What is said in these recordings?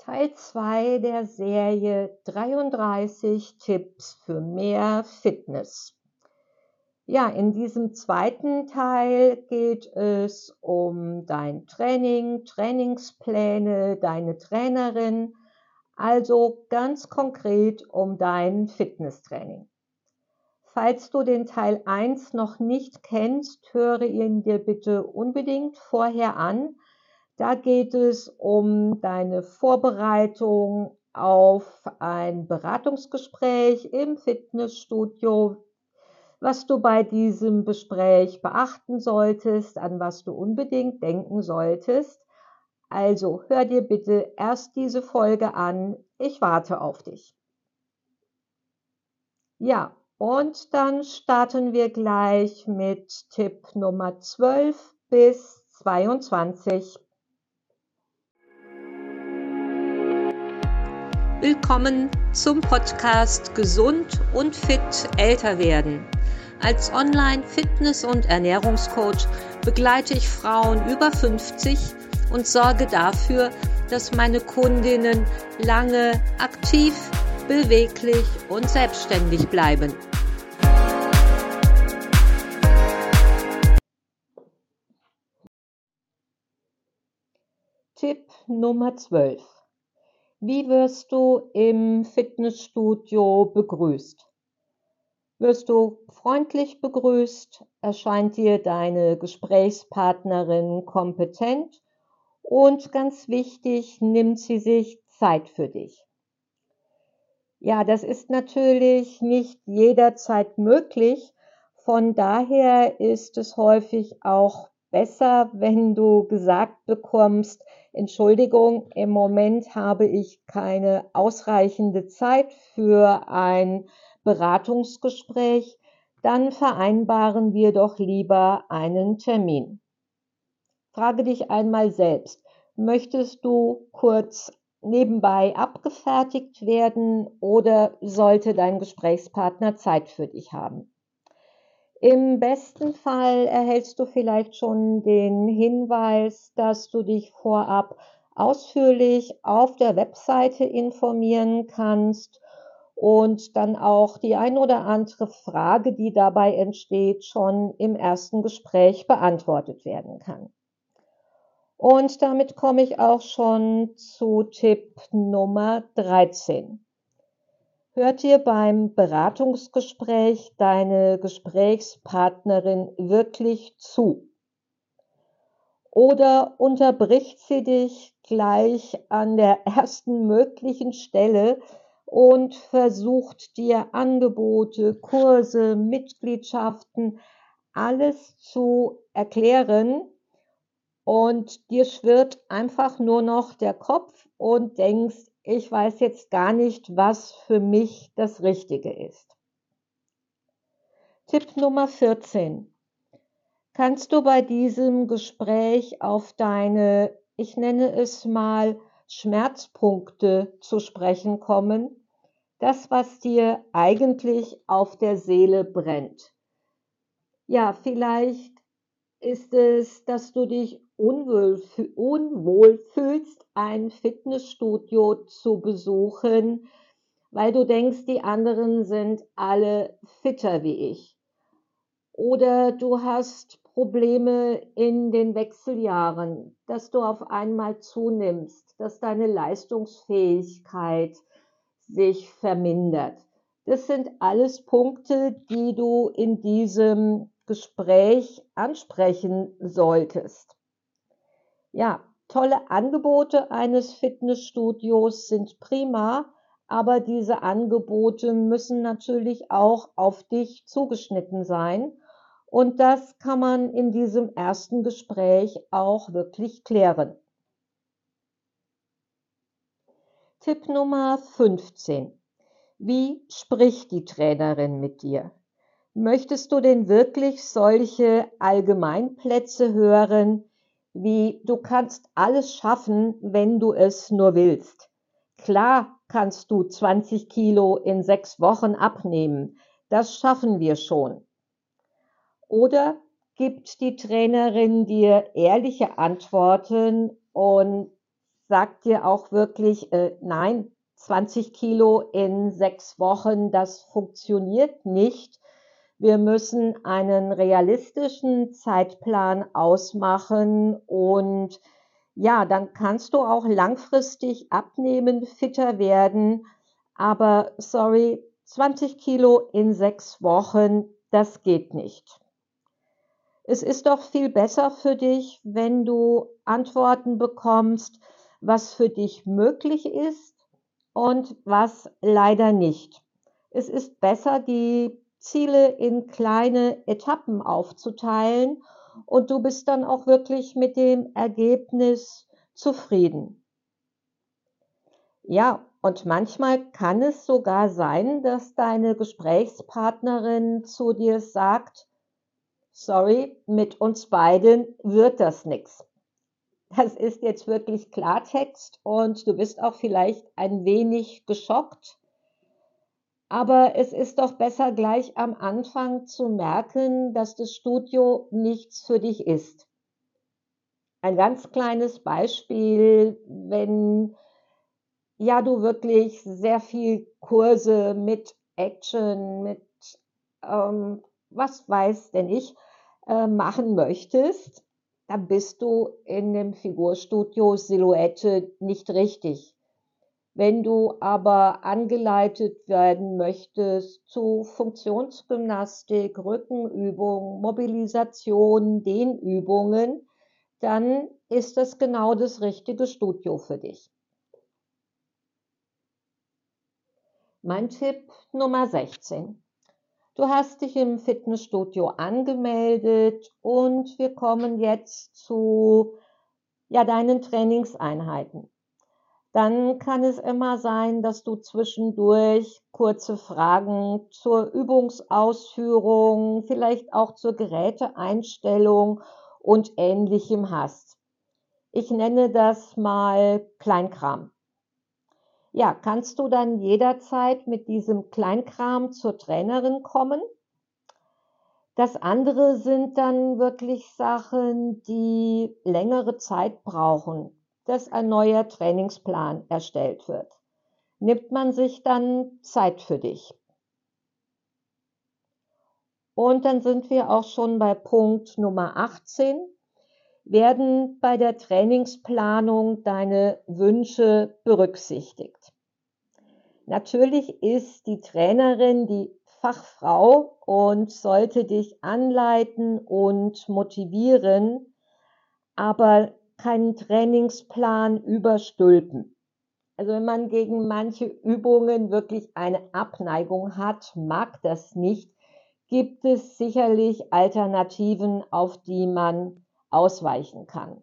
Teil 2 der Serie 33 Tipps für mehr Fitness. Ja, in diesem zweiten Teil geht es um dein Training, Trainingspläne, deine Trainerin, also ganz konkret um dein Fitnesstraining. Falls du den Teil 1 noch nicht kennst, höre ihn dir bitte unbedingt vorher an. Da geht es um deine Vorbereitung auf ein Beratungsgespräch im Fitnessstudio, was du bei diesem Gespräch beachten solltest, an was du unbedingt denken solltest. Also hör dir bitte erst diese Folge an. Ich warte auf dich. Ja, und dann starten wir gleich mit Tipp Nummer 12 bis 22. Willkommen zum Podcast Gesund und fit älter werden. Als Online-Fitness- und Ernährungscoach begleite ich Frauen über 50 und sorge dafür, dass meine Kundinnen lange aktiv, beweglich und selbstständig bleiben. Tipp Nummer 12. Wie wirst du im Fitnessstudio begrüßt? Wirst du freundlich begrüßt? Erscheint dir deine Gesprächspartnerin kompetent? Und ganz wichtig, nimmt sie sich Zeit für dich? Ja, das ist natürlich nicht jederzeit möglich. Von daher ist es häufig auch besser, wenn du gesagt bekommst, Entschuldigung, im Moment habe ich keine ausreichende Zeit für ein Beratungsgespräch, dann vereinbaren wir doch lieber einen Termin. Frage dich einmal selbst, möchtest du kurz nebenbei abgefertigt werden oder sollte dein Gesprächspartner Zeit für dich haben? Im besten Fall erhältst du vielleicht schon den Hinweis, dass du dich vorab ausführlich auf der Webseite informieren kannst und dann auch die ein oder andere Frage, die dabei entsteht, schon im ersten Gespräch beantwortet werden kann. Und damit komme ich auch schon zu Tipp Nummer 13. Hört dir beim Beratungsgespräch deine Gesprächspartnerin wirklich zu? Oder unterbricht sie dich gleich an der ersten möglichen Stelle und versucht dir Angebote, Kurse, Mitgliedschaften, alles zu erklären und dir schwirrt einfach nur noch der Kopf und denkst, ich weiß jetzt gar nicht, was für mich das Richtige ist. Tipp Nummer 14. Kannst du bei diesem Gespräch auf deine, ich nenne es mal, Schmerzpunkte zu sprechen kommen? Das, was dir eigentlich auf der Seele brennt. Ja, vielleicht ist es, dass du dich unwohl, unwohl fühlst, ein Fitnessstudio zu besuchen, weil du denkst, die anderen sind alle fitter wie ich. Oder du hast Probleme in den Wechseljahren, dass du auf einmal zunimmst, dass deine Leistungsfähigkeit sich vermindert. Das sind alles Punkte, die du in diesem Gespräch ansprechen solltest. Ja, tolle Angebote eines Fitnessstudios sind prima, aber diese Angebote müssen natürlich auch auf dich zugeschnitten sein. Und das kann man in diesem ersten Gespräch auch wirklich klären. Tipp Nummer 15. Wie spricht die Trainerin mit dir? Möchtest du denn wirklich solche Allgemeinplätze hören, wie du kannst alles schaffen, wenn du es nur willst? Klar kannst du 20 Kilo in sechs Wochen abnehmen. Das schaffen wir schon. Oder gibt die Trainerin dir ehrliche Antworten und sagt dir auch wirklich, äh, nein, 20 Kilo in sechs Wochen, das funktioniert nicht. Wir müssen einen realistischen Zeitplan ausmachen und ja, dann kannst du auch langfristig abnehmen, fitter werden. Aber sorry, 20 Kilo in sechs Wochen, das geht nicht. Es ist doch viel besser für dich, wenn du Antworten bekommst, was für dich möglich ist und was leider nicht. Es ist besser, die Ziele in kleine Etappen aufzuteilen und du bist dann auch wirklich mit dem Ergebnis zufrieden. Ja, und manchmal kann es sogar sein, dass deine Gesprächspartnerin zu dir sagt, sorry, mit uns beiden wird das nichts. Das ist jetzt wirklich Klartext und du bist auch vielleicht ein wenig geschockt. Aber es ist doch besser gleich am Anfang zu merken, dass das Studio nichts für dich ist. Ein ganz kleines Beispiel, wenn ja du wirklich sehr viel Kurse mit Action, mit ähm, was weiß denn ich, äh, machen möchtest, dann bist du in dem Figurstudio Silhouette nicht richtig. Wenn du aber angeleitet werden möchtest zu Funktionsgymnastik, Rückenübungen, Mobilisation, Dehnübungen, dann ist das genau das richtige Studio für dich. Mein Tipp Nummer 16. Du hast dich im Fitnessstudio angemeldet und wir kommen jetzt zu ja, deinen Trainingseinheiten. Dann kann es immer sein, dass du zwischendurch kurze Fragen zur Übungsausführung, vielleicht auch zur Geräteeinstellung und ähnlichem hast. Ich nenne das mal Kleinkram. Ja, kannst du dann jederzeit mit diesem Kleinkram zur Trainerin kommen? Das andere sind dann wirklich Sachen, die längere Zeit brauchen, dass ein neuer Trainingsplan erstellt wird. Nimmt man sich dann Zeit für dich. Und dann sind wir auch schon bei Punkt Nummer 18 werden bei der Trainingsplanung deine Wünsche berücksichtigt. Natürlich ist die Trainerin die Fachfrau und sollte dich anleiten und motivieren, aber keinen Trainingsplan überstülpen. Also wenn man gegen manche Übungen wirklich eine Abneigung hat, mag das nicht, gibt es sicherlich Alternativen, auf die man ausweichen kann.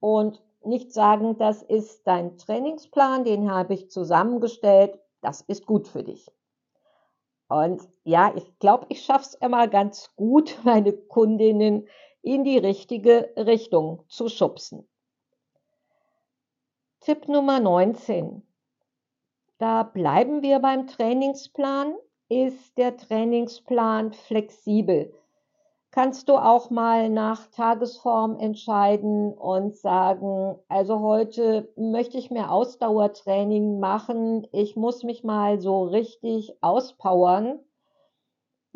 Und nicht sagen, das ist dein Trainingsplan, den habe ich zusammengestellt, das ist gut für dich. Und ja, ich glaube, ich schaffe es immer ganz gut, meine Kundinnen in die richtige Richtung zu schubsen. Tipp Nummer 19. Da bleiben wir beim Trainingsplan. Ist der Trainingsplan flexibel? kannst du auch mal nach Tagesform entscheiden und sagen, also heute möchte ich mehr Ausdauertraining machen, ich muss mich mal so richtig auspowern.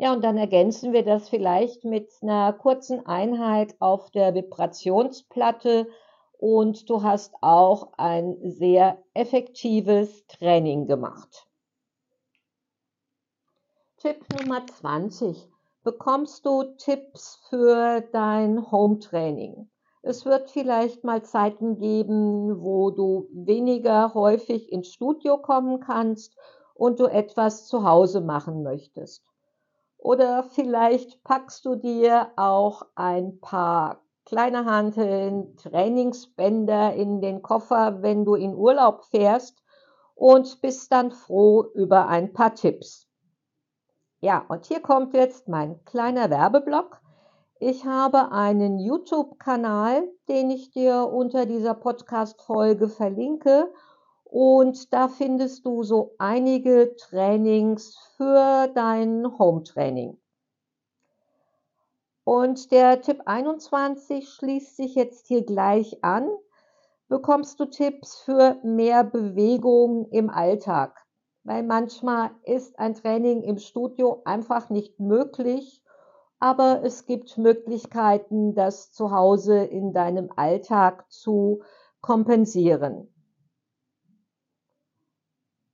Ja, und dann ergänzen wir das vielleicht mit einer kurzen Einheit auf der Vibrationsplatte und du hast auch ein sehr effektives Training gemacht. Tipp Nummer 20 bekommst du Tipps für dein Home-Training. Es wird vielleicht mal Zeiten geben, wo du weniger häufig ins Studio kommen kannst und du etwas zu Hause machen möchtest. Oder vielleicht packst du dir auch ein paar kleine Hanteln, Trainingsbänder in den Koffer, wenn du in Urlaub fährst und bist dann froh über ein paar Tipps. Ja, und hier kommt jetzt mein kleiner Werbeblock. Ich habe einen YouTube-Kanal, den ich dir unter dieser Podcast-Folge verlinke. Und da findest du so einige Trainings für dein Home-Training. Und der Tipp 21 schließt sich jetzt hier gleich an. bekommst du Tipps für mehr Bewegung im Alltag, weil manchmal ist ein Training im Studio einfach nicht möglich, aber es gibt Möglichkeiten, das zu Hause in deinem Alltag zu kompensieren.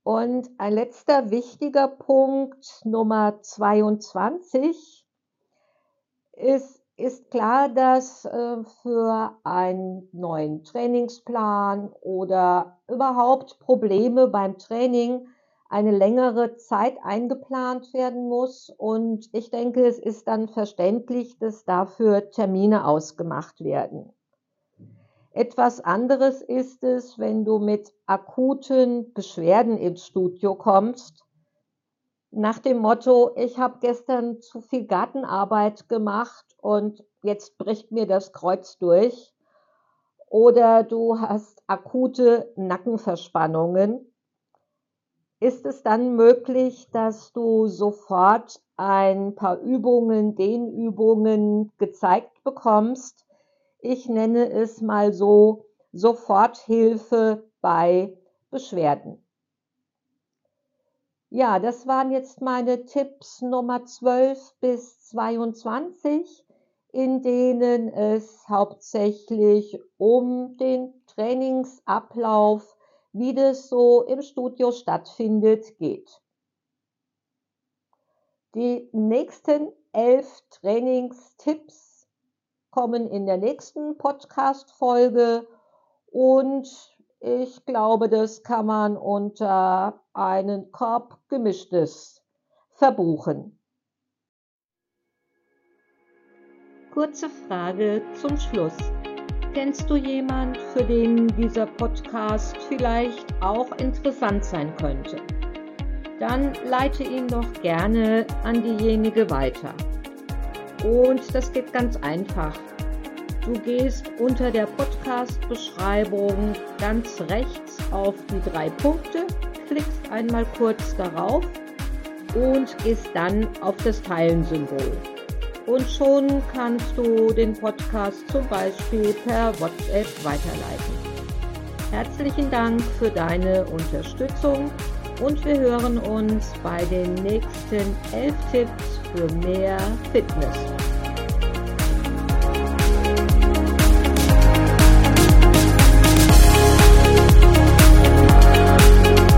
Und ein letzter wichtiger Punkt, Nummer 22, ist, ist klar, dass äh, für einen neuen Trainingsplan oder überhaupt Probleme beim Training eine längere Zeit eingeplant werden muss. Und ich denke, es ist dann verständlich, dass dafür Termine ausgemacht werden. Etwas anderes ist es, wenn du mit akuten Beschwerden ins Studio kommst. Nach dem Motto, ich habe gestern zu viel Gartenarbeit gemacht und jetzt bricht mir das Kreuz durch. Oder du hast akute Nackenverspannungen. Ist es dann möglich, dass du sofort ein paar Übungen, Dehnübungen gezeigt bekommst, ich nenne es mal so, Soforthilfe bei Beschwerden. Ja, das waren jetzt meine Tipps Nummer 12 bis 22, in denen es hauptsächlich um den Trainingsablauf, wie das so im Studio stattfindet, geht. Die nächsten elf Trainingstipps kommen in der nächsten Podcast-Folge und ich glaube, das kann man unter einen Korb gemischtes verbuchen. Kurze Frage zum Schluss. Kennst du jemand, für den dieser Podcast vielleicht auch interessant sein könnte? Dann leite ihn doch gerne an diejenige weiter. Und das geht ganz einfach. Du gehst unter der Podcast-Beschreibung ganz rechts auf die drei Punkte, klickst einmal kurz darauf und gehst dann auf das Teilen-Symbol. Und schon kannst du den Podcast zum Beispiel per WhatsApp weiterleiten. Herzlichen Dank für deine Unterstützung und wir hören uns bei den nächsten elf Tipps für mehr Fitness.